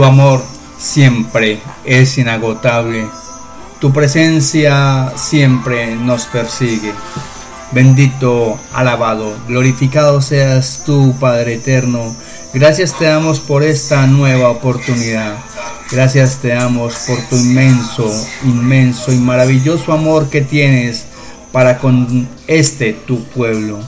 Tu amor siempre es inagotable. Tu presencia siempre nos persigue. Bendito, alabado, glorificado seas tú, Padre eterno. Gracias te damos por esta nueva oportunidad. Gracias te damos por tu inmenso, inmenso y maravilloso amor que tienes para con este tu pueblo.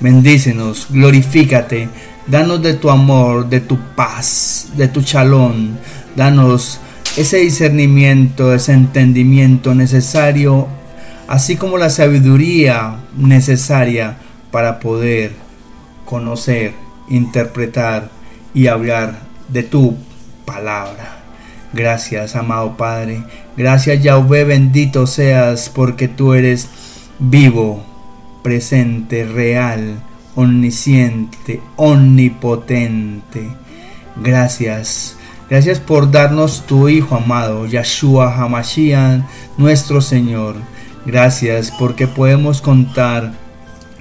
Bendícenos, glorifícate, danos de tu amor, de tu paz, de tu chalón. Danos ese discernimiento, ese entendimiento necesario, así como la sabiduría necesaria para poder conocer, interpretar y hablar de tu palabra. Gracias, amado Padre. Gracias, Yahweh, bendito seas porque tú eres vivo, presente, real, omnisciente, omnipotente. Gracias. Gracias por darnos tu Hijo amado, Yahshua Hamashiach, nuestro Señor. Gracias porque podemos contar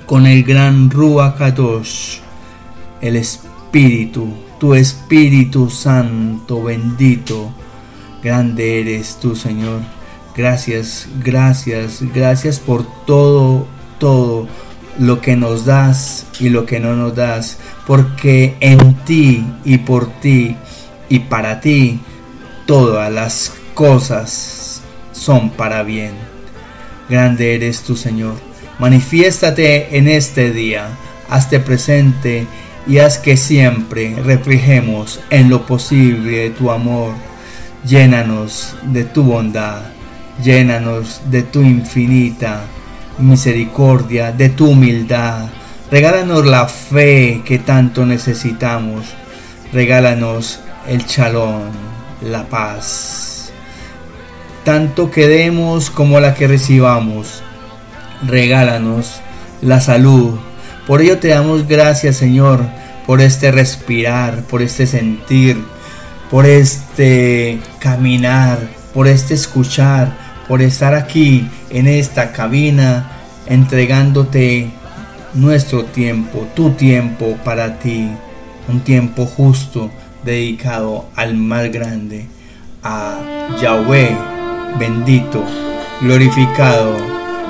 con el gran Ruach el Espíritu, tu Espíritu Santo bendito. Grande eres tú, Señor. Gracias, gracias, gracias por todo, todo lo que nos das y lo que no nos das, porque en ti y por ti y para ti todas las cosas son para bien. Grande eres tú, Señor. Manifiéstate en este día, hazte presente y haz que siempre reflejemos en lo posible tu amor. Llénanos de tu bondad, llénanos de tu infinita misericordia, de tu humildad. Regálanos la fe que tanto necesitamos. Regálanos el chalón, la paz. Tanto que demos como la que recibamos. Regálanos la salud. Por ello te damos gracias, Señor, por este respirar, por este sentir, por este caminar, por este escuchar, por estar aquí en esta cabina entregándote nuestro tiempo, tu tiempo para ti, un tiempo justo dedicado al más grande, a Yahweh, bendito, glorificado,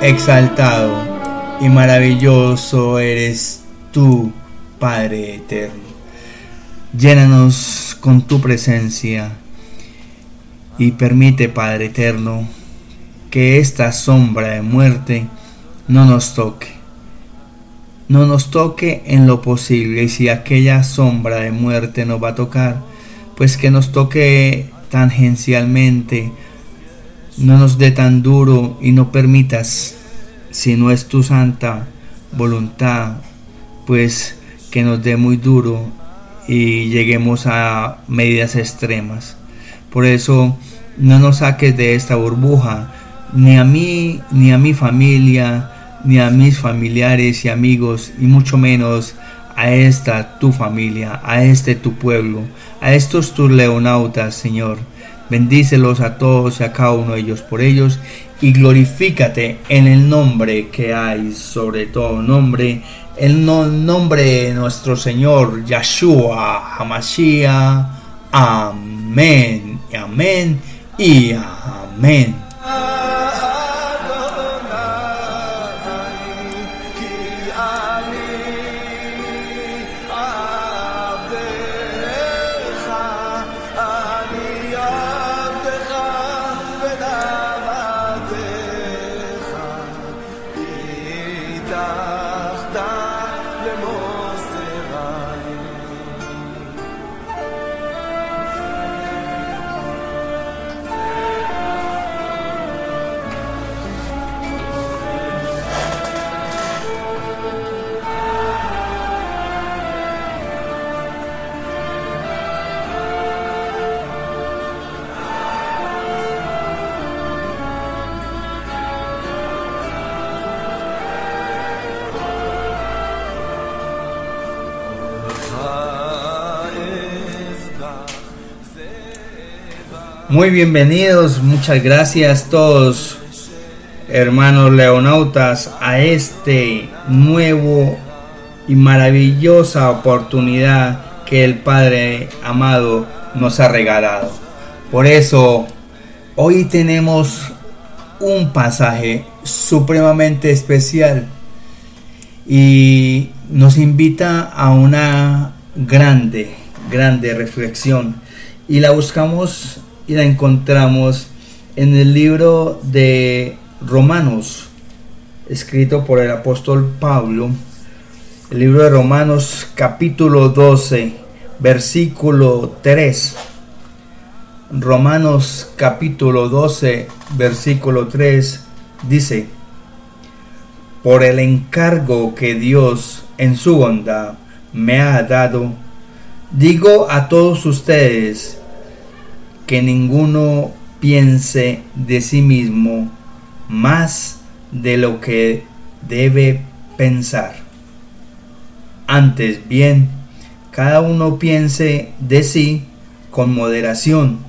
exaltado y maravilloso eres tú, Padre eterno. Llénanos con tu presencia y permite, Padre eterno, que esta sombra de muerte no nos toque. No nos toque en lo posible y si aquella sombra de muerte nos va a tocar, pues que nos toque tangencialmente, no nos dé tan duro y no permitas, si no es tu santa voluntad, pues que nos dé muy duro y lleguemos a medidas extremas. Por eso no nos saques de esta burbuja, ni a mí, ni a mi familia, ni a mis familiares y amigos, y mucho menos a esta tu familia, a este tu pueblo, a estos tus leonautas, Señor. Bendícelos a todos y a cada uno de ellos por ellos y glorifícate en el nombre que hay sobre todo nombre, el nombre de nuestro Señor Yahshua Hamashiach. Amén, amén y amén. Muy bienvenidos, muchas gracias todos hermanos leonautas, a este nuevo y maravillosa oportunidad que el Padre amado nos ha regalado. Por eso, hoy tenemos un pasaje supremamente especial y nos invita a una grande, grande reflexión y la buscamos y la encontramos en el libro de Romanos, escrito por el apóstol Pablo, el libro de Romanos capítulo 12, versículo 3. Romanos capítulo 12, versículo 3 dice, por el encargo que Dios en su bondad me ha dado, digo a todos ustedes que ninguno piense de sí mismo más de lo que debe pensar. Antes bien, cada uno piense de sí con moderación,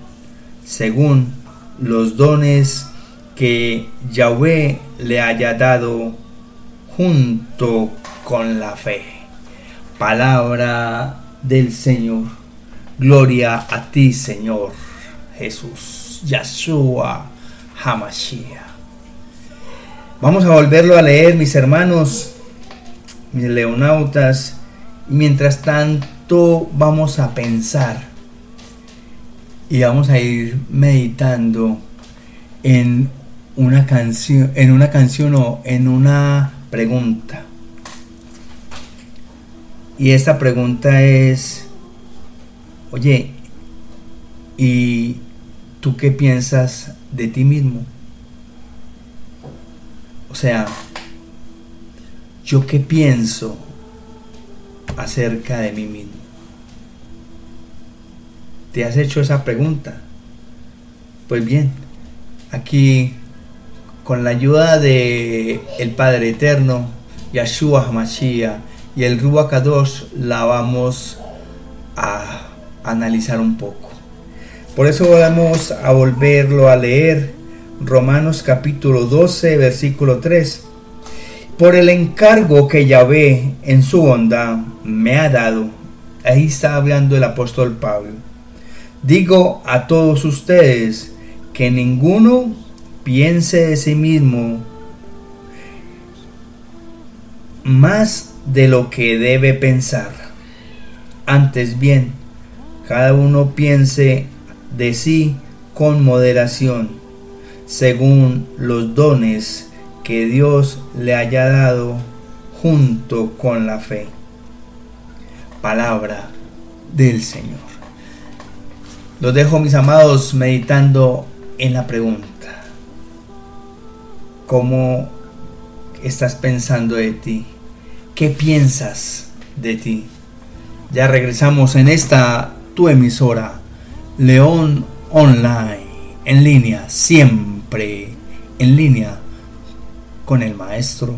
según los dones que Yahweh le haya dado junto con la fe. Palabra del Señor. Gloria a ti, Señor Jesús. Yahshua Hamashiach. Vamos a volverlo a leer, mis hermanos, mis leonautas. Y mientras tanto, vamos a pensar y vamos a ir meditando en una canción, en una canción o en una pregunta. Y esta pregunta es, oye, ¿y tú qué piensas de ti mismo? O sea, ¿yo qué pienso acerca de mí mismo? ¿Te has hecho esa pregunta? Pues bien, aquí con la ayuda de el Padre Eterno, Yahshua HaMashiach y el Ruach la vamos a analizar un poco. Por eso vamos a volverlo a leer Romanos capítulo 12 versículo 3. Por el encargo que Yahvé en su bondad me ha dado, ahí está hablando el apóstol Pablo. Digo a todos ustedes que ninguno piense de sí mismo más de lo que debe pensar. Antes bien, cada uno piense de sí con moderación, según los dones que Dios le haya dado junto con la fe. Palabra del Señor. Los dejo mis amados meditando en la pregunta. ¿Cómo estás pensando de ti? ¿Qué piensas de ti? Ya regresamos en esta tu emisora, León Online, en línea, siempre en línea con el maestro.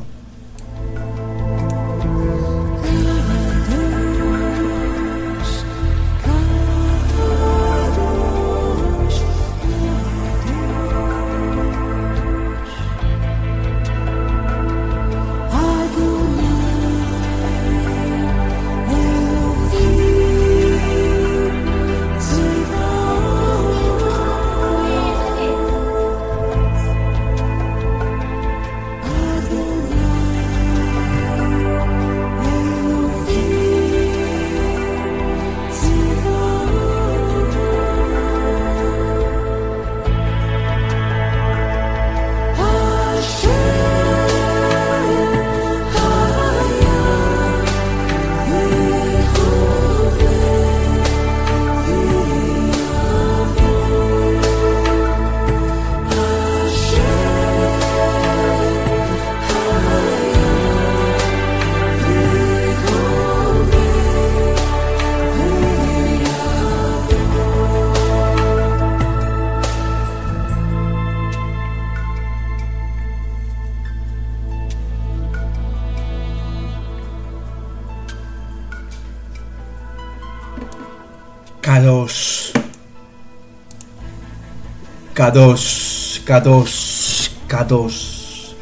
K2, K2,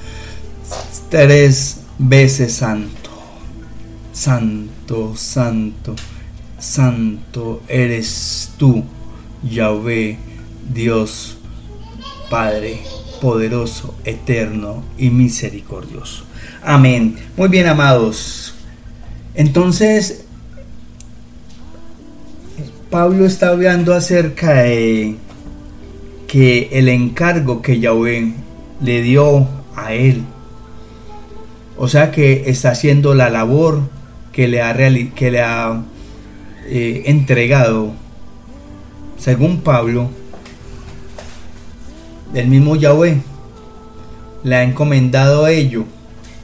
Tres veces santo. Santo, santo, santo eres tú, Yahvé, Dios, Padre, poderoso, eterno y misericordioso. Amén. Muy bien, amados. Entonces, Pablo está hablando acerca de que el encargo que Yahvé le dio a él, o sea que está haciendo la labor que le ha, que le ha eh, entregado, según Pablo, el mismo Yahvé le ha encomendado a ello.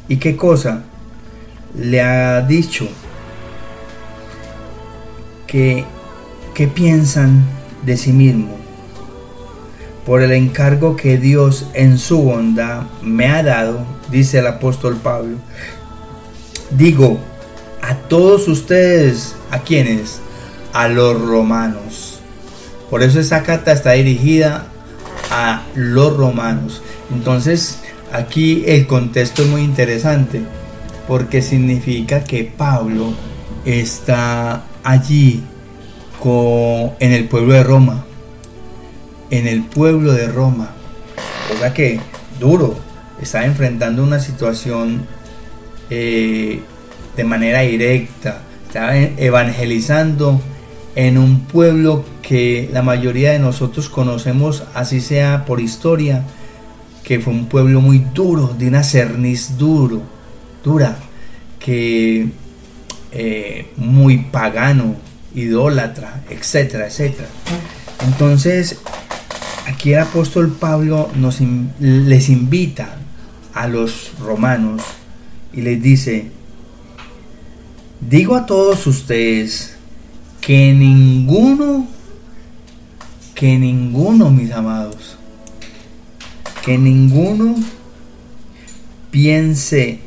¿Y qué cosa? Le ha dicho que ¿Qué piensan de sí mismo? Por el encargo que Dios en su bondad me ha dado, dice el apóstol Pablo, digo a todos ustedes, ¿a quienes? A los romanos. Por eso esta carta está dirigida a los romanos. Entonces, aquí el contexto es muy interesante porque significa que Pablo está allí en el pueblo de Roma. En el pueblo de Roma. O sea que duro. Está enfrentando una situación eh, de manera directa. Está evangelizando en un pueblo que la mayoría de nosotros conocemos, así sea por historia, que fue un pueblo muy duro, de una cerniz duro, dura, que eh, muy pagano, idólatra, etcétera, etcétera. Entonces, aquí el apóstol Pablo nos, les invita a los romanos y les dice, digo a todos ustedes que ninguno, que ninguno, mis amados, que ninguno piense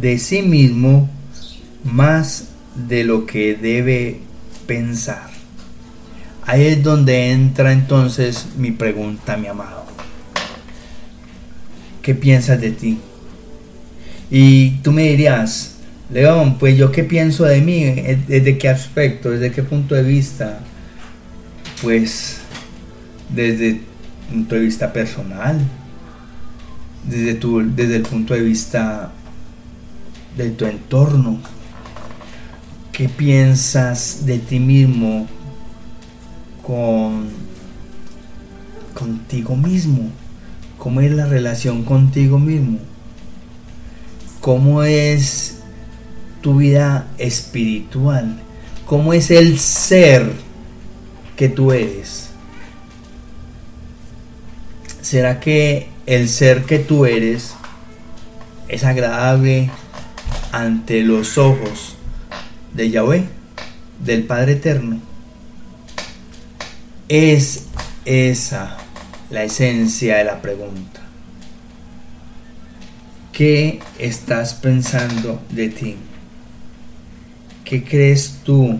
de sí mismo más de lo que debe pensar. Ahí es donde entra entonces mi pregunta, mi amado. ¿Qué piensas de ti? Y tú me dirías, León, pues yo qué pienso de mí, desde qué aspecto, desde qué punto de vista. Pues desde el punto de vista personal, desde, tu, desde el punto de vista de tu entorno, ¿Qué piensas de ti mismo con contigo mismo? ¿Cómo es la relación contigo mismo? ¿Cómo es tu vida espiritual? ¿Cómo es el ser que tú eres? ¿Será que el ser que tú eres es agradable ante los ojos de Yahweh, del Padre Eterno. Es esa la esencia de la pregunta. ¿Qué estás pensando de ti? ¿Qué crees tú?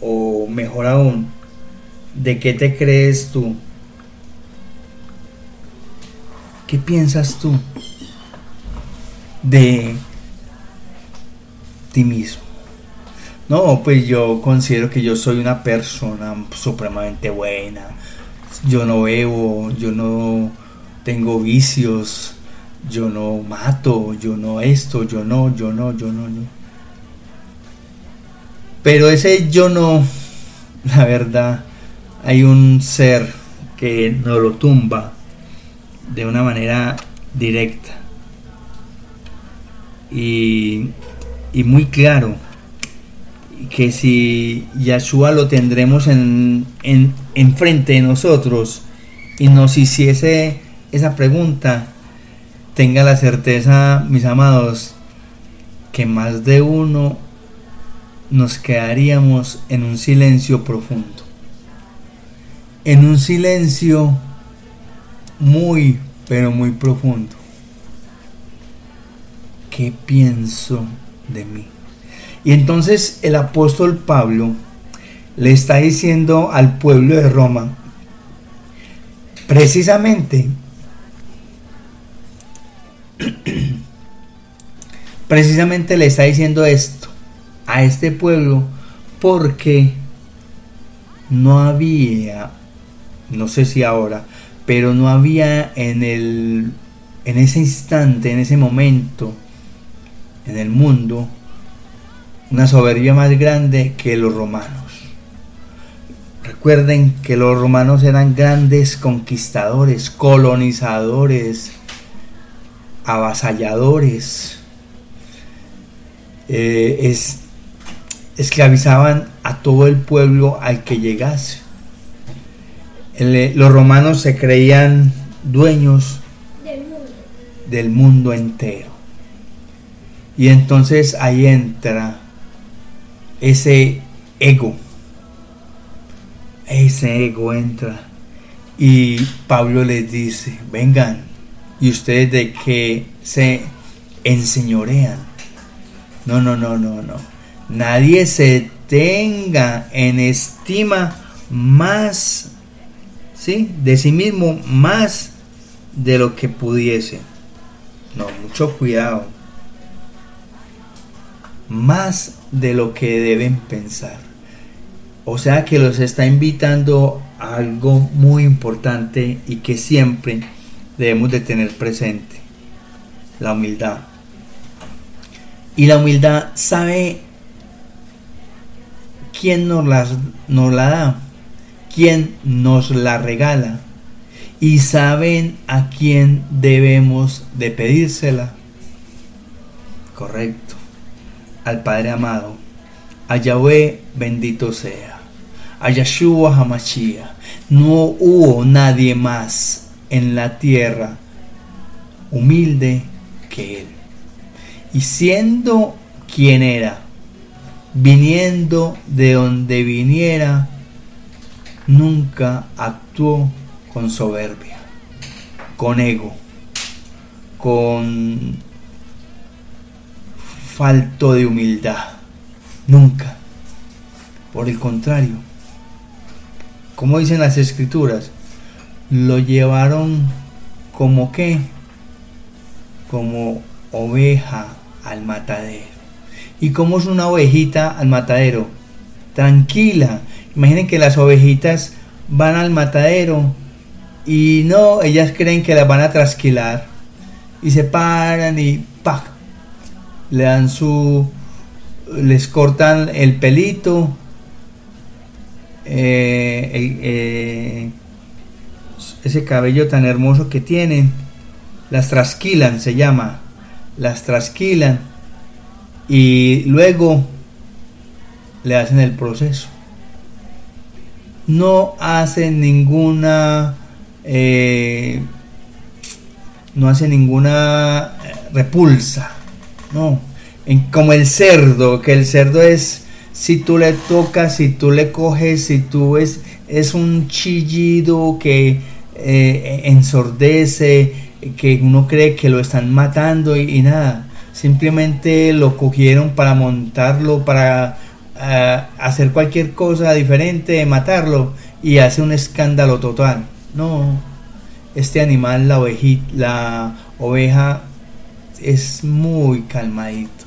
O mejor aún, ¿de qué te crees tú? ¿Qué piensas tú de mismo. No, pues yo considero que yo soy una persona supremamente buena. Yo no bebo, yo no tengo vicios, yo no mato, yo no esto, yo no, yo no, yo no, no. Pero ese yo no, la verdad, hay un ser que no lo tumba de una manera directa. Y y muy claro que si Yahshua lo tendremos en, en, frente de nosotros y nos hiciese esa pregunta, tenga la certeza, mis amados, que más de uno nos quedaríamos en un silencio profundo. En un silencio muy, pero muy profundo. ¿Qué pienso de mí. Y entonces el apóstol Pablo le está diciendo al pueblo de Roma, precisamente precisamente le está diciendo esto a este pueblo porque no había, no sé si ahora, pero no había en el en ese instante, en ese momento en el mundo una soberbia más grande que los romanos. Recuerden que los romanos eran grandes conquistadores, colonizadores, avasalladores. Eh, es, esclavizaban a todo el pueblo al que llegase. El- los romanos se creían dueños del mundo entero. Y entonces ahí entra ese ego. Ese ego entra. Y Pablo les dice, vengan, ¿y ustedes de qué se enseñorean? No, no, no, no, no. Nadie se tenga en estima más, ¿sí? De sí mismo más de lo que pudiese. No, mucho cuidado. Más de lo que deben pensar. O sea que los está invitando a algo muy importante y que siempre debemos de tener presente. La humildad. Y la humildad sabe quién nos, las, nos la da, quién nos la regala y saben a quién debemos de pedírsela. Correcto. Al Padre amado. A Yahweh bendito sea. A Yahshua Hamashia. No hubo nadie más en la tierra humilde que él. Y siendo quien era, viniendo de donde viniera, nunca actuó con soberbia, con ego, con falto de humildad. Nunca. Por el contrario, como dicen las escrituras, lo llevaron como qué? Como oveja al matadero. ¿Y cómo es una ovejita al matadero? Tranquila. Imaginen que las ovejitas van al matadero y no, ellas creen que las van a trasquilar y se paran y ¡pac! Le dan su les cortan el pelito eh, eh, ese cabello tan hermoso que tienen las trasquilan se llama las trasquilan y luego le hacen el proceso. No hacen ninguna eh, no hace ninguna repulsa no. En- como el cerdo que el cerdo es si tú le tocas si tú le coges si tú es es un chillido que eh, ensordece que uno cree que lo están matando y, nada. Simplemente lo cogieron para montarlo para ah, hacer cualquier cosa diferente matarlo y hace un escándalo total. No. Este animal la oveji- la oveja es muy calmadito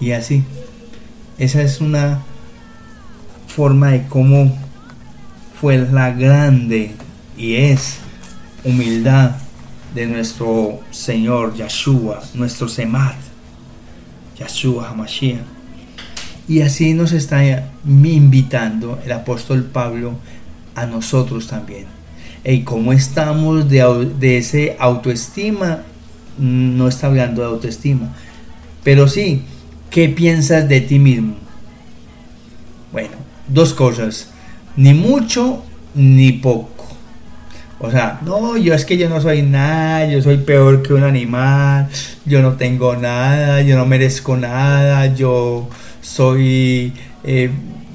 y así esa es una forma de cómo fue la grande y es humildad de nuestro Señor Yahshua, nuestro Semat, Yahshua Hamashiach. Y así nos está invitando el apóstol Pablo a nosotros también. Y cómo estamos de, de ese autoestima, no está hablando de autoestima, pero sí, ¿qué piensas de ti mismo? Bueno, dos cosas, ni mucho ni poco. O sea, no, yo es que yo no soy nada, yo soy peor que un animal, yo no tengo nada, yo no merezco nada, yo soy eh,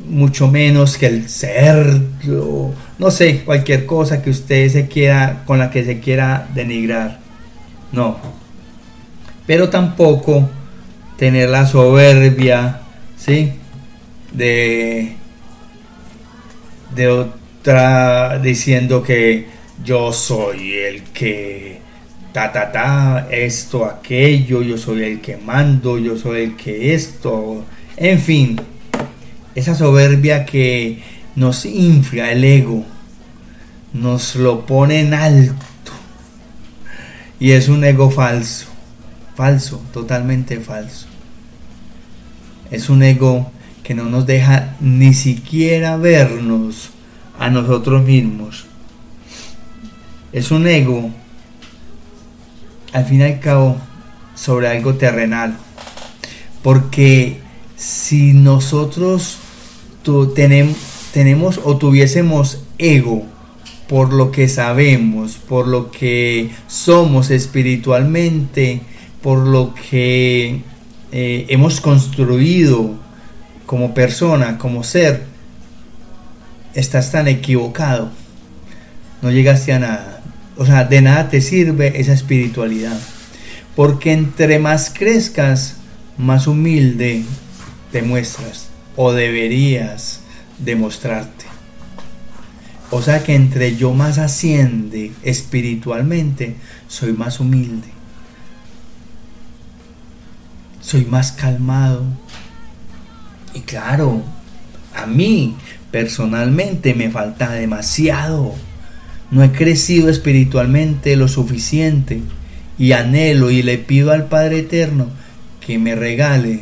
mucho menos que el cerdo, no sé, cualquier cosa que usted se quiera, con la que se quiera denigrar. No. Pero tampoco tener la soberbia, ¿sí? De, de otra diciendo que yo soy el que ta, ta, ta, esto, aquello, yo soy el que mando, yo soy el que esto, en fin, esa soberbia que nos infla el ego, nos lo pone en alto y es un ego falso, falso, totalmente falso. Es un ego que no nos deja ni siquiera vernos a nosotros mismos. Es un ego, al fin y al cabo, sobre algo terrenal. Porque si nosotros tenemos, tenemos o tuviésemos ego por lo que sabemos, por lo que somos espiritualmente, por lo que eh, hemos construido como persona, como ser, estás tan equivocado. No llegaste a nada. O sea, de nada te sirve esa espiritualidad. Porque entre más crezcas, más humilde te muestras. O deberías demostrarte. O sea que entre yo más asciende espiritualmente, soy más humilde. Soy más calmado. Y claro, a mí personalmente me falta demasiado. No he crecido espiritualmente lo suficiente. Y anhelo y le pido al Padre Eterno que me regale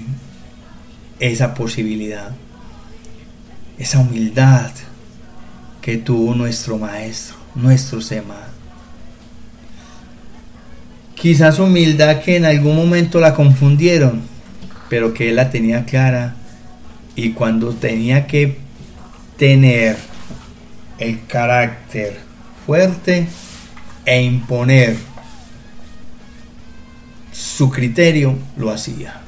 esa posibilidad. Esa humildad que tuvo nuestro Maestro, nuestro Sema. Quizás humildad que en algún momento la confundieron, pero que él la tenía clara y cuando tenía que tener el carácter fuerte e imponer su criterio, lo hacía.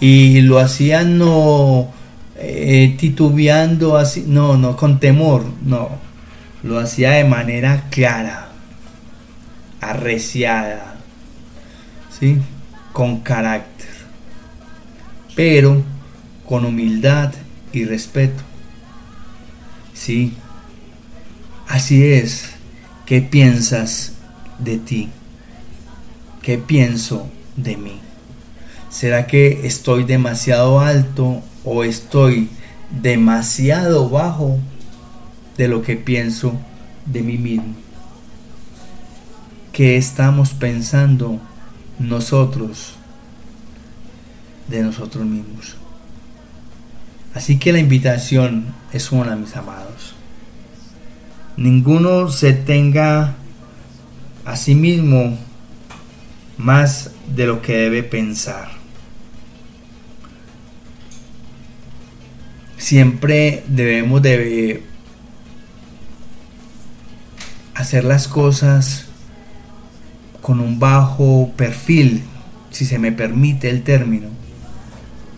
Y lo hacía no eh, titubeando así, no, no, con temor, no. Lo hacía de manera clara, arreciada, ¿sí? Con carácter, pero con humildad y respeto. Sí, así es. ¿Qué piensas de ti? ¿Qué pienso de mí? ¿Será que estoy demasiado alto o estoy demasiado bajo de lo que pienso de mí mismo? ¿Qué estamos pensando nosotros de nosotros mismos? Así que la invitación es una, mis amados. Ninguno se tenga a sí mismo más de lo que debe pensar. Siempre debemos de hacer las cosas con un bajo perfil, si se me permite el término.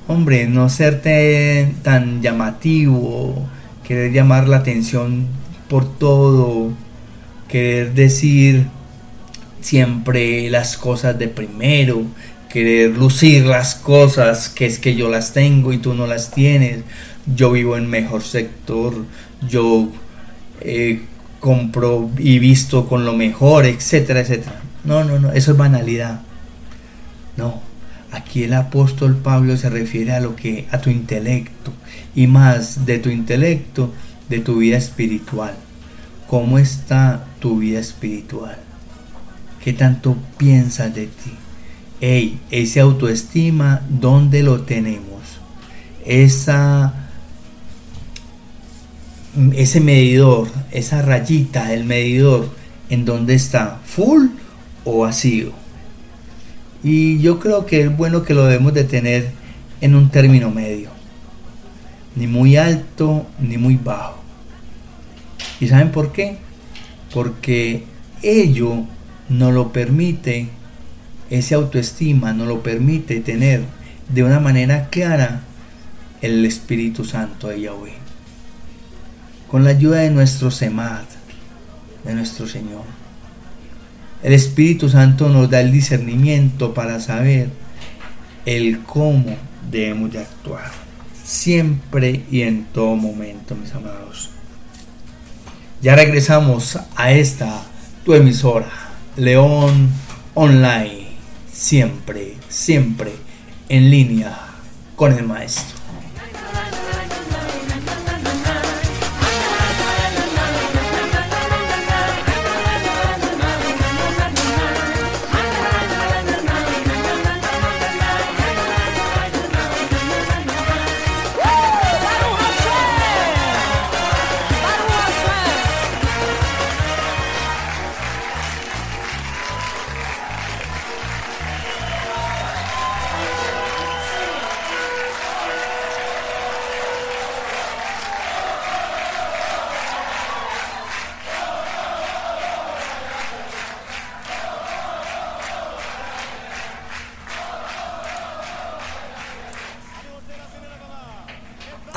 Hombre, no serte tan llamativo, querer llamar la atención por todo, querer decir siempre las cosas de primero, querer lucir las cosas que es que yo las tengo y tú no las tienes, yo vivo en mejor sector, yo eh, compro y visto con lo mejor, etcétera, etcétera. No, no, no, eso es banalidad. No, aquí el apóstol Pablo se refiere a lo que a tu intelecto y más de tu intelecto, de tu vida espiritual. ¿Cómo está tu vida espiritual? ¿Qué tanto piensas de ti? Ey, ese autoestima, ¿dónde lo tenemos? Esa ese medidor, esa rayita del medidor, ¿en dónde está? ¿Full o vacío? Y yo creo que es bueno que lo debemos de tener en un término medio. Ni muy alto ni muy bajo. ¿Y saben por qué? Porque ello no lo permite, ese autoestima no lo permite tener de una manera clara el Espíritu Santo de Yahweh con la ayuda de nuestro Semad, de nuestro Señor. El Espíritu Santo nos da el discernimiento para saber el cómo debemos de actuar, siempre y en todo momento, mis amados. Ya regresamos a esta tu emisora, León online, siempre, siempre en línea con el maestro.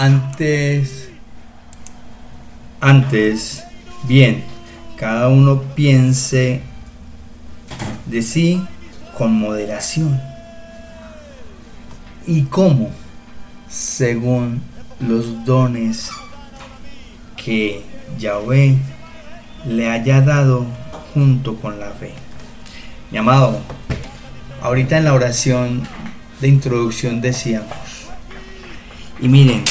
Antes, antes, bien, cada uno piense de sí con moderación. ¿Y cómo? Según los dones que Yahweh le haya dado junto con la fe. Mi amado, ahorita en la oración de introducción decíamos, y miren,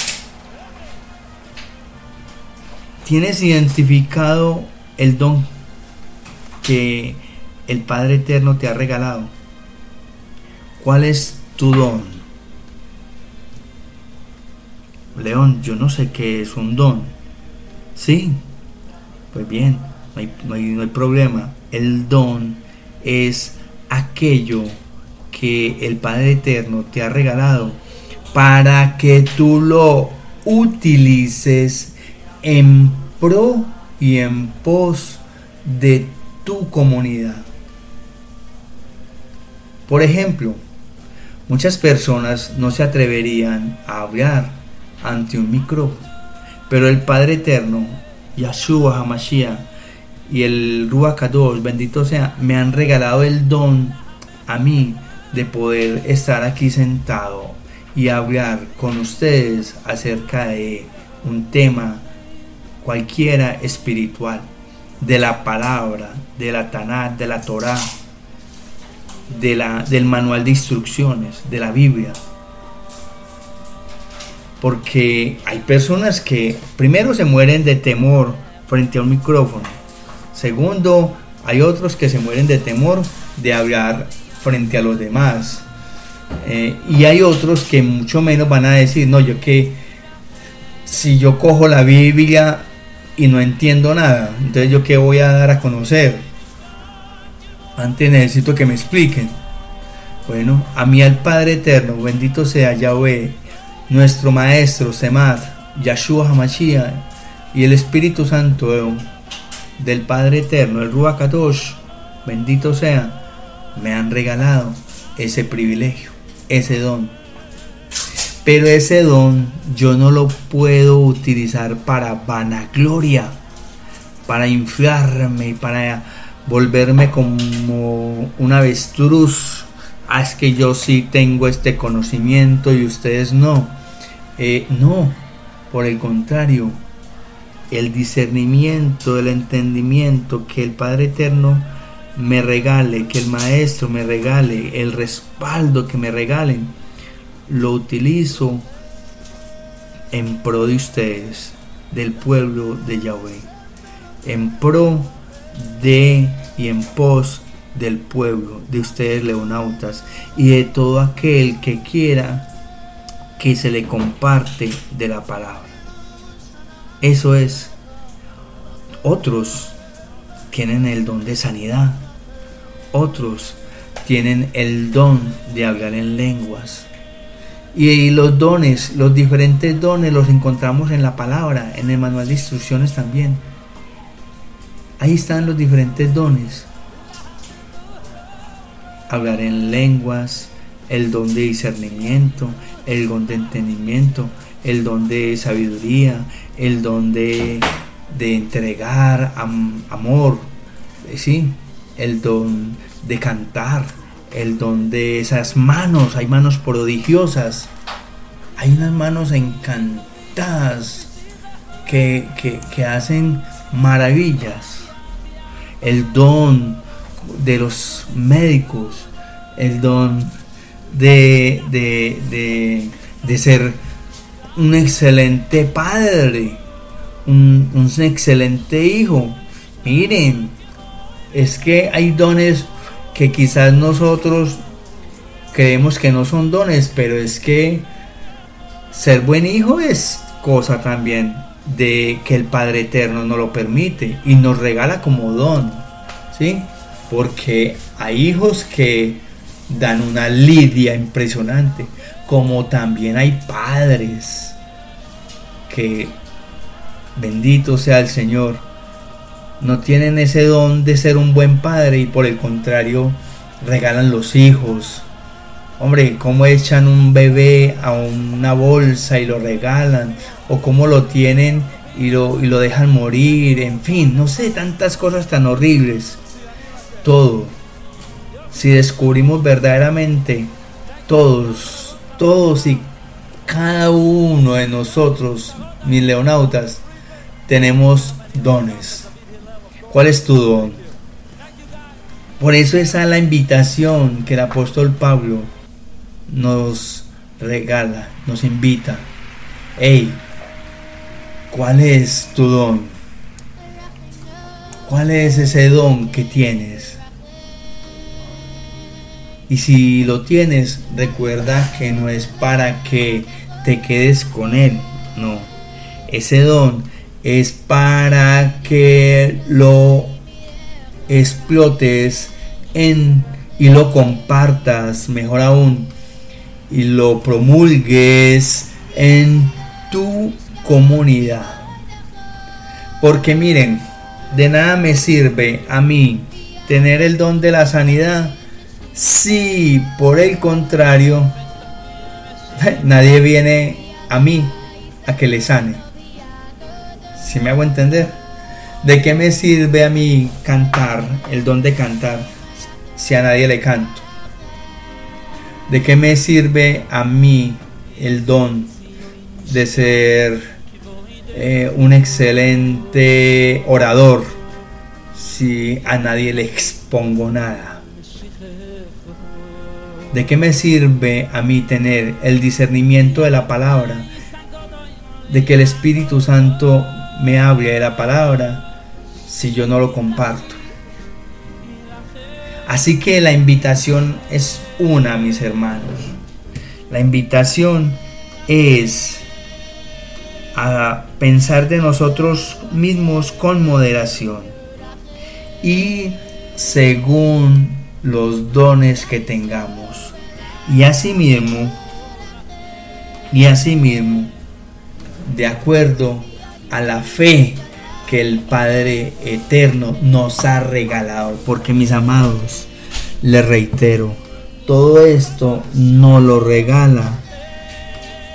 tienes identificado el don que el Padre Eterno te ha regalado. ¿Cuál es tu don? León, yo no sé qué es un don. Sí, pues bien, no hay, no hay, problema. El don es aquello que el Padre Eterno te ha regalado para que tú lo utilices en pro y en pos de tu comunidad. Por ejemplo, muchas personas no se atreverían a hablar ante un micrófono, pero el Padre Eterno, Yahshua Hamashiach y el Ruach bendito sea, me han regalado el don a mí de poder estar aquí sentado y hablar con ustedes acerca de un tema cualquiera espiritual, de la palabra, de la Tanat, de la Torah, de la, del manual de instrucciones, de la Biblia. Porque hay personas que primero se mueren de temor frente a un micrófono. Segundo, hay otros que se mueren de temor de hablar frente a los demás. Eh, y hay otros que mucho menos van a decir, no, yo que si yo cojo la Biblia y no entiendo nada, entonces yo qué voy a dar a conocer. Antes necesito que me expliquen. Bueno, a mí al Padre Eterno, bendito sea Yahweh, nuestro Maestro, Semad, Yahshua Hamashiach y el Espíritu Santo del Padre Eterno, el Ruach bendito sea, me han regalado ese privilegio, ese don. Pero ese don yo no lo puedo utilizar para vanagloria, para inflarme, para volverme como un avestruz. Ah, es que yo sí tengo este conocimiento y ustedes no. Eh, no, por el contrario, el discernimiento, el entendimiento que el Padre Eterno me regale, que el Maestro me regale, el respaldo que me regalen, lo utilizo en pro de ustedes, del pueblo de Yahweh, en pro de y en pos del pueblo, de ustedes leonautas y de todo aquel que quiera que se le comparte de la palabra. Eso es. Otros tienen el don de sanidad. Otros tienen el don de hablar en lenguas. Y los dones, los diferentes dones los encontramos en la palabra, en el manual de instrucciones también. Ahí están los diferentes dones. Hablar en lenguas, el don de discernimiento, el don de entendimiento, el don de sabiduría, el don de, de entregar am, amor, ¿sí? el don de cantar, el don de esas manos, hay manos prodigiosas, hay unas manos encantadas que, que, que hacen maravillas, el don de los médicos, el don de, de, de, de ser un excelente padre, un, un excelente hijo. Miren, es que hay dones que quizás nosotros creemos que no son dones, pero es que ser buen hijo es cosa también de que el Padre Eterno nos lo permite y nos regala como don, ¿sí? Porque hay hijos que dan una lidia impresionante, como también hay padres que, bendito sea el Señor, no tienen ese don de ser un buen padre y por el contrario regalan los hijos. Hombre, cómo echan un bebé a una bolsa y lo regalan, o cómo lo tienen y lo, y lo dejan morir, en fin, no sé, tantas cosas tan horribles. Todo. Si descubrimos verdaderamente todos, todos y cada uno de nosotros, mis leonautas, tenemos dones. ¿Cuál es tu don? Por eso esa es la invitación que el apóstol Pablo nos regala, nos invita. Hey, ¿cuál es tu don? ¿Cuál es ese don que tienes? Y si lo tienes, recuerda que no es para que te quedes con él, no. Ese don es para que lo explotes en y lo compartas, mejor aún, y lo promulgues en tu comunidad. Porque miren, de nada me sirve a mí tener el don de la sanidad si por el contrario nadie viene a mí a que le sane. Si me hago entender? ¿De qué me sirve a mí cantar, el don de cantar, si a nadie le canto? ¿De qué me sirve a mí el don de ser eh, un excelente orador si a nadie le expongo nada? ¿De qué me sirve a mí tener el discernimiento de la palabra? De que el Espíritu Santo me hable de la palabra si yo no lo comparto. Así que la invitación es una, mis hermanos. La invitación es a pensar de nosotros mismos con moderación y según los dones que tengamos. Y asimismo, y asimismo, de acuerdo a la fe que el Padre Eterno nos ha regalado. Porque mis amados, les reitero, todo esto nos lo regala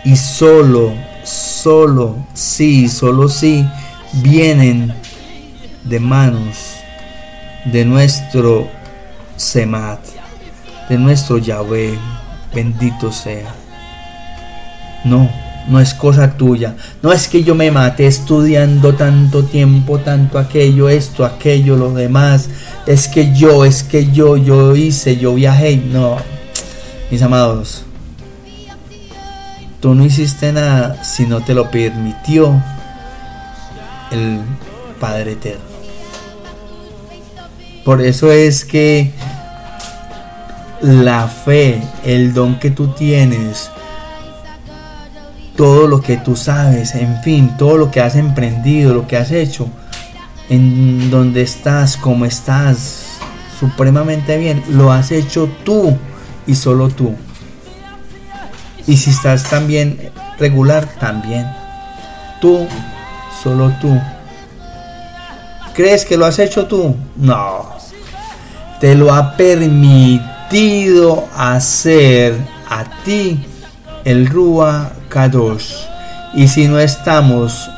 y solo, solo, sí, solo sí, vienen de manos de nuestro Semat, de nuestro Yahweh, bendito sea. No, no es cosa tuya. No es que yo me mate estudiando tanto tiempo, tanto aquello, esto, aquello, lo demás. Es que yo, es que yo, yo hice, yo viajé. No, mis amados. Tú no hiciste nada si no te lo permitió el Padre Eterno. Por eso es que la fe, el don que tú tienes, todo lo que tú sabes, en fin, todo lo que has emprendido, lo que has hecho, en donde estás, como estás, supremamente bien, lo has hecho tú y solo tú. Y si estás también regular, también. Tú, solo tú. ¿Crees que lo has hecho tú? No. Te lo ha permitido hacer a ti el Rúa Y si no estamos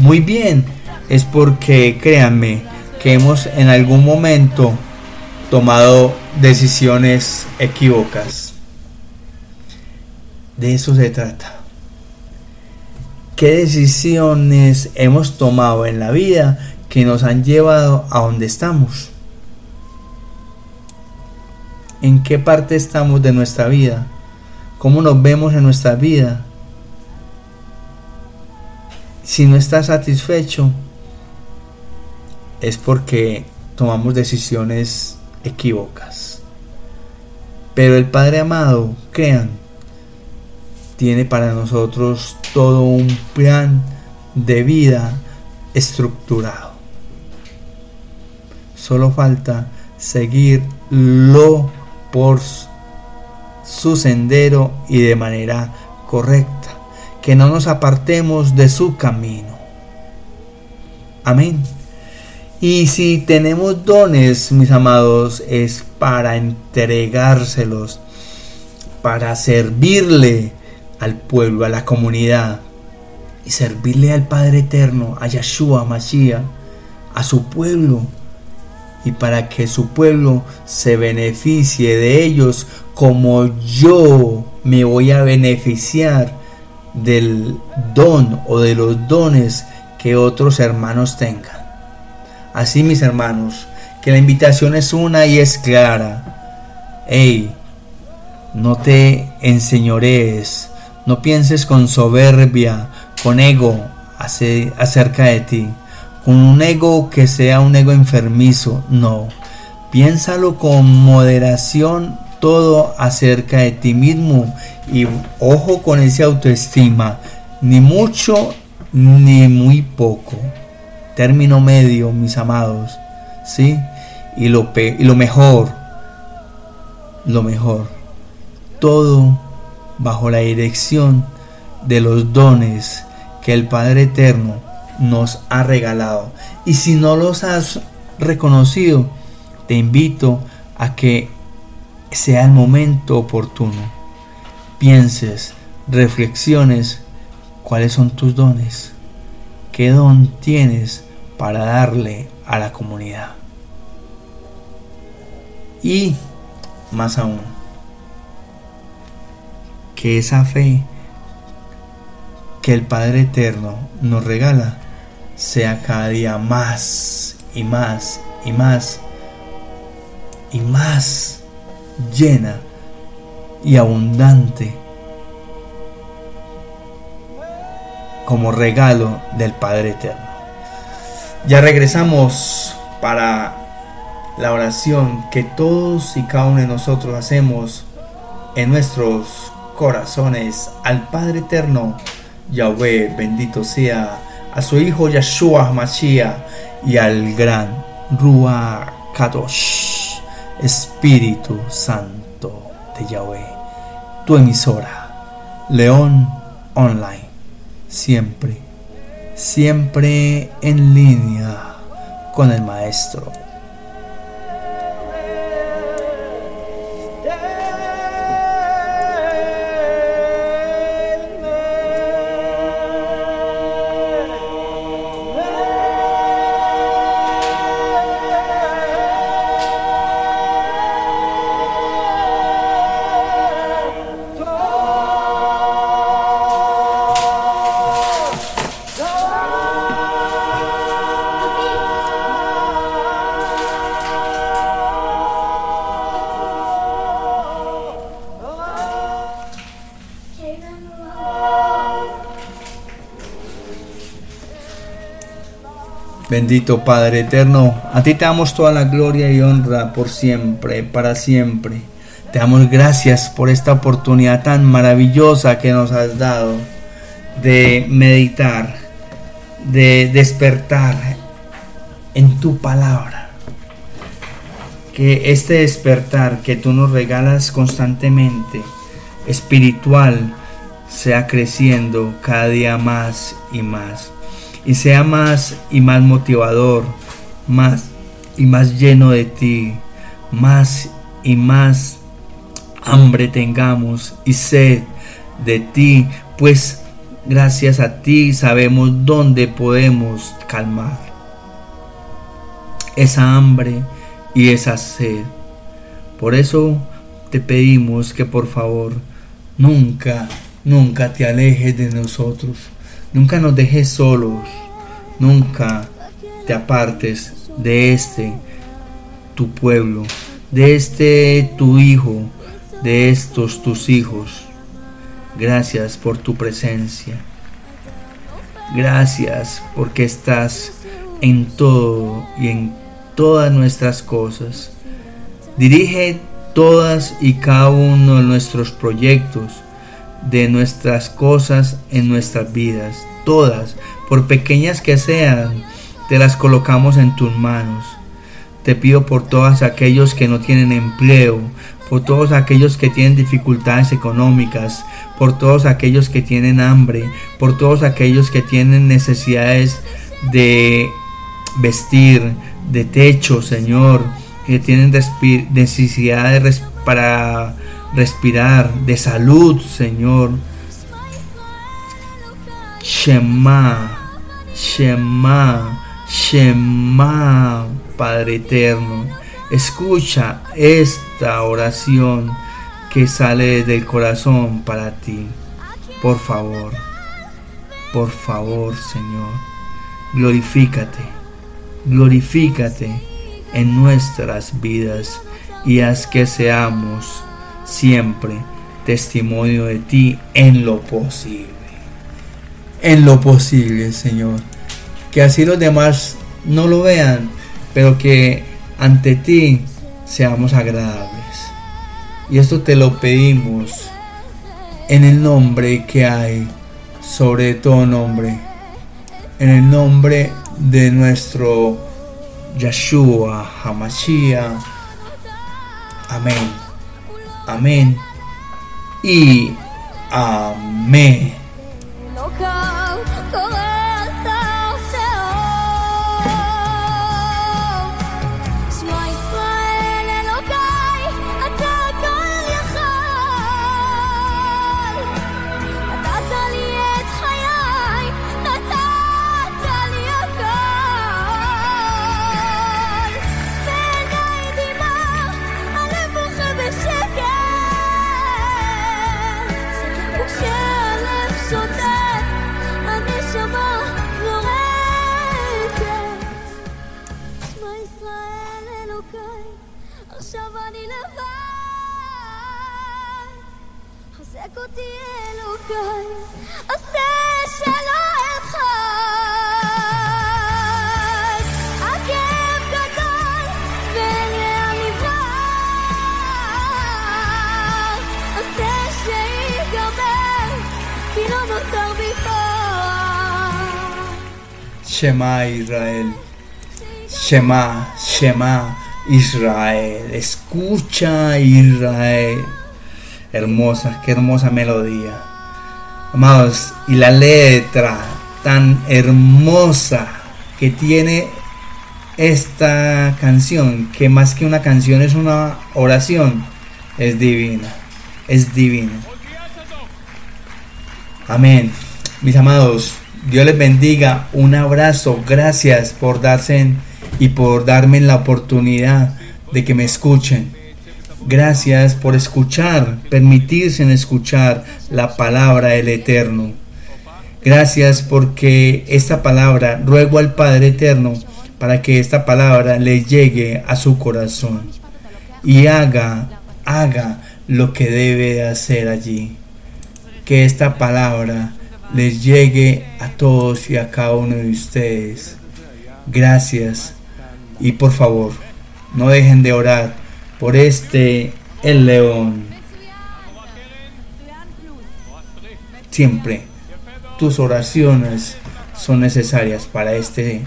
muy bien, es porque créanme que hemos en algún momento tomado decisiones equívocas. De eso se trata. ¿Qué decisiones hemos tomado en la vida que nos han llevado a donde estamos? en qué parte estamos de nuestra vida, cómo nos vemos en nuestra vida. Si no estás satisfecho, es porque tomamos decisiones equívocas. Pero el Padre amado, crean, tiene para nosotros todo un plan de vida estructurado. Solo falta seguirlo por su sendero y de manera correcta. Que no nos apartemos de su camino. Amén. Y si tenemos dones, mis amados, es para entregárselos, para servirle al pueblo, a la comunidad, y servirle al Padre Eterno, a Yeshua Mashiach, a su pueblo, y para que su pueblo se beneficie de ellos como yo me voy a beneficiar del don o de los dones que otros hermanos tengan. Así mis hermanos, que la invitación es una y es clara. Ey, no te enseñorees, no pienses con soberbia, con ego acerca de ti, con un ego que sea un ego enfermizo, no. Piénsalo con moderación todo acerca de ti mismo y ojo con esa autoestima, ni mucho ni muy poco. Término medio, mis amados, ¿sí? Y lo, y lo mejor, lo mejor, todo bajo la dirección de los dones que el Padre Eterno nos ha regalado. Y si no los has reconocido, te invito a que sea el momento oportuno. Pienses, reflexiones cuáles son tus dones, qué don tienes para darle a la comunidad. Y más aún, que esa fe que el Padre Eterno nos regala sea cada día más y más y más y más llena y abundante como regalo del Padre Eterno. Ya regresamos para la oración que todos y cada uno de nosotros hacemos en nuestros corazones al Padre Eterno, Yahweh, bendito sea, a su Hijo Yeshua Mashiach y al gran Ruach Kadosh, Espíritu Santo de Yahweh, tu emisora, León Online, siempre, siempre en línea con el Maestro. Bendito Padre eterno, a ti te damos toda la gloria y honra por siempre, para siempre. Te damos gracias por esta oportunidad tan maravillosa que nos has dado de meditar, de despertar en tu palabra. Que este despertar que tú nos regalas constantemente, espiritual, sea creciendo cada día más y más y sea más y más motivador, más y más lleno de ti, más y más hambre tengamos y sed de ti, pues gracias a ti sabemos dónde podemos calmar esa hambre y esa sed. Por eso te pedimos que por favor nunca, nunca te alejes de nosotros Nunca nos dejes solos, nunca te apartes de este, tu pueblo, de este tu hijo, de estos tus hijos. Gracias por tu presencia. Gracias porque estás en todo y en todas nuestras cosas. Dirige todas y cada uno de nuestros proyectos, de nuestras cosas en nuestras vidas. Todas, por pequeñas que sean, te las colocamos en tus manos. Te pido por todos aquellos que no tienen empleo, por todos aquellos que tienen dificultades económicas, por todos aquellos que tienen hambre, por todos aquellos que tienen necesidades de vestir, de techo, Señor, que tienen necesidad para respirar, de salud, Señor. Shema, Shema, Shema, Padre eterno. Escucha esta oración que sale del corazón para ti. Por favor, por favor, Señor, glorifícate, glorifícate en nuestras vidas y haz que seamos siempre testimonio de ti en lo posible. En lo posible, Señor. Que así los demás no lo vean, pero que ante ti seamos agradables. Y esto te lo pedimos en el nombre que hay sobre todo nombre. En el nombre de nuestro Yeshua Hamashiach. Amén. Amén. Y amén. Shema Israel. Shema, Shema Israel. Escucha Israel. Hermosa, qué hermosa melodía. Amados, y la letra tan hermosa que tiene esta canción, que más que una canción es una oración, es divina. Es divina. Amén. Mis amados, Dios les bendiga. Un abrazo. Gracias por darse y por darme la oportunidad de que me escuchen. Gracias por escuchar, permitirse en escuchar la palabra del Eterno. Gracias porque esta palabra, ruego al Padre Eterno para que esta palabra le llegue a su corazón y haga, haga lo que debe de hacer allí. Que esta palabra les llegue a todos y a cada uno de ustedes. Gracias y por favor, no dejen de orar por este el león. Siempre tus oraciones son necesarias para este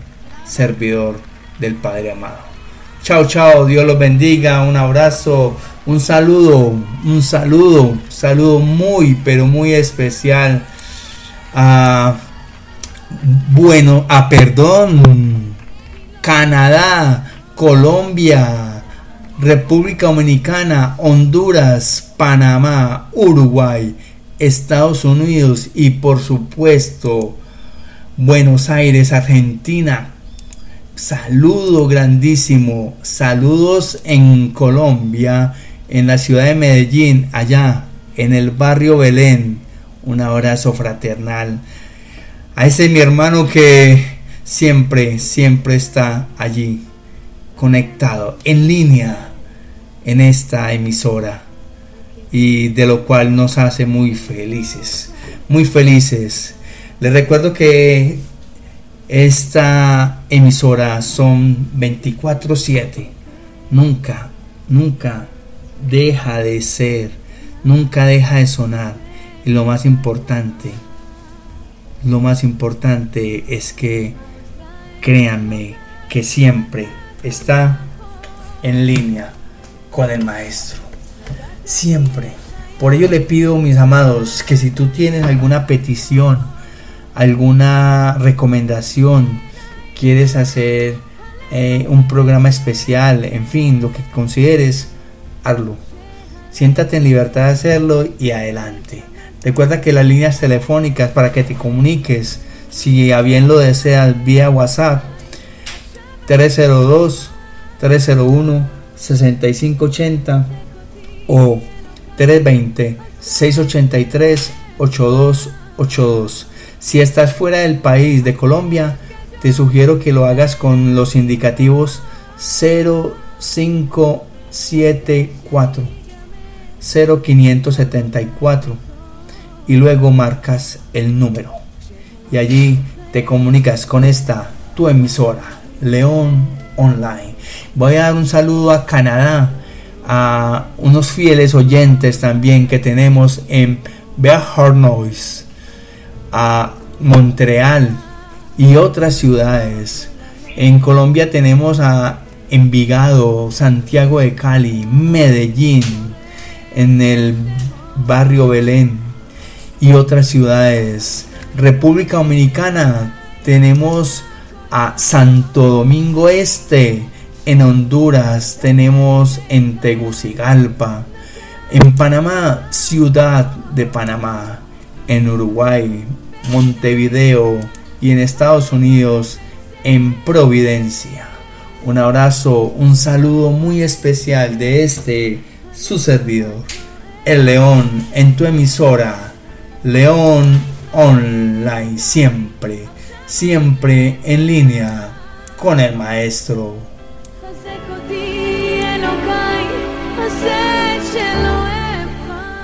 servidor del Padre amado. Chao, chao, Dios los bendiga, un abrazo, un saludo, un saludo, saludo muy, pero muy especial a, bueno, a perdón, Canadá, Colombia, República Dominicana, Honduras, Panamá, Uruguay, Estados Unidos y por supuesto Buenos Aires, Argentina. Saludo grandísimo. Saludos en Colombia, en la ciudad de Medellín, allá en el barrio Belén. Un abrazo fraternal. A ese mi hermano que siempre, siempre está allí, conectado, en línea, en esta emisora y de lo cual nos hace muy felices, muy felices. Les recuerdo que esta emisora son 24/7, nunca, nunca deja de ser, nunca deja de sonar. Y lo más importante, lo más importante es que créanme que siempre está en línea con el maestro. Siempre. Por ello le pido, mis amados, que si tú tienes alguna petición, alguna recomendación, quieres hacer eh, un programa especial, en fin, lo que consideres, hazlo. Siéntate en libertad de hacerlo y adelante. Recuerda que las líneas telefónicas para que te comuniques, si a bien lo deseas, vía WhatsApp, 302 301 6580 o 320 683 8282. Si estás fuera del país de Colombia, te sugiero que lo hagas con los indicativos 0574 0574 y luego marcas el número. Y allí te comunicas con esta tu emisora, León Online. Voy a dar un saludo a Canadá, a unos fieles oyentes también que tenemos en Bear Noise, a Montreal y otras ciudades. En Colombia tenemos a Envigado, Santiago de Cali, Medellín, en el barrio Belén y otras ciudades. República Dominicana tenemos a Santo Domingo Este, en Honduras tenemos en Tegucigalpa, en Panamá, Ciudad de Panamá, en Uruguay, Montevideo y en Estados Unidos, en Providencia. Un abrazo, un saludo muy especial de este, su servidor, el León, en tu emisora, León Online, siempre, siempre en línea con el maestro.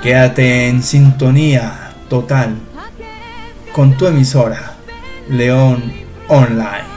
Quédate en sintonía total con tu emisora León Online.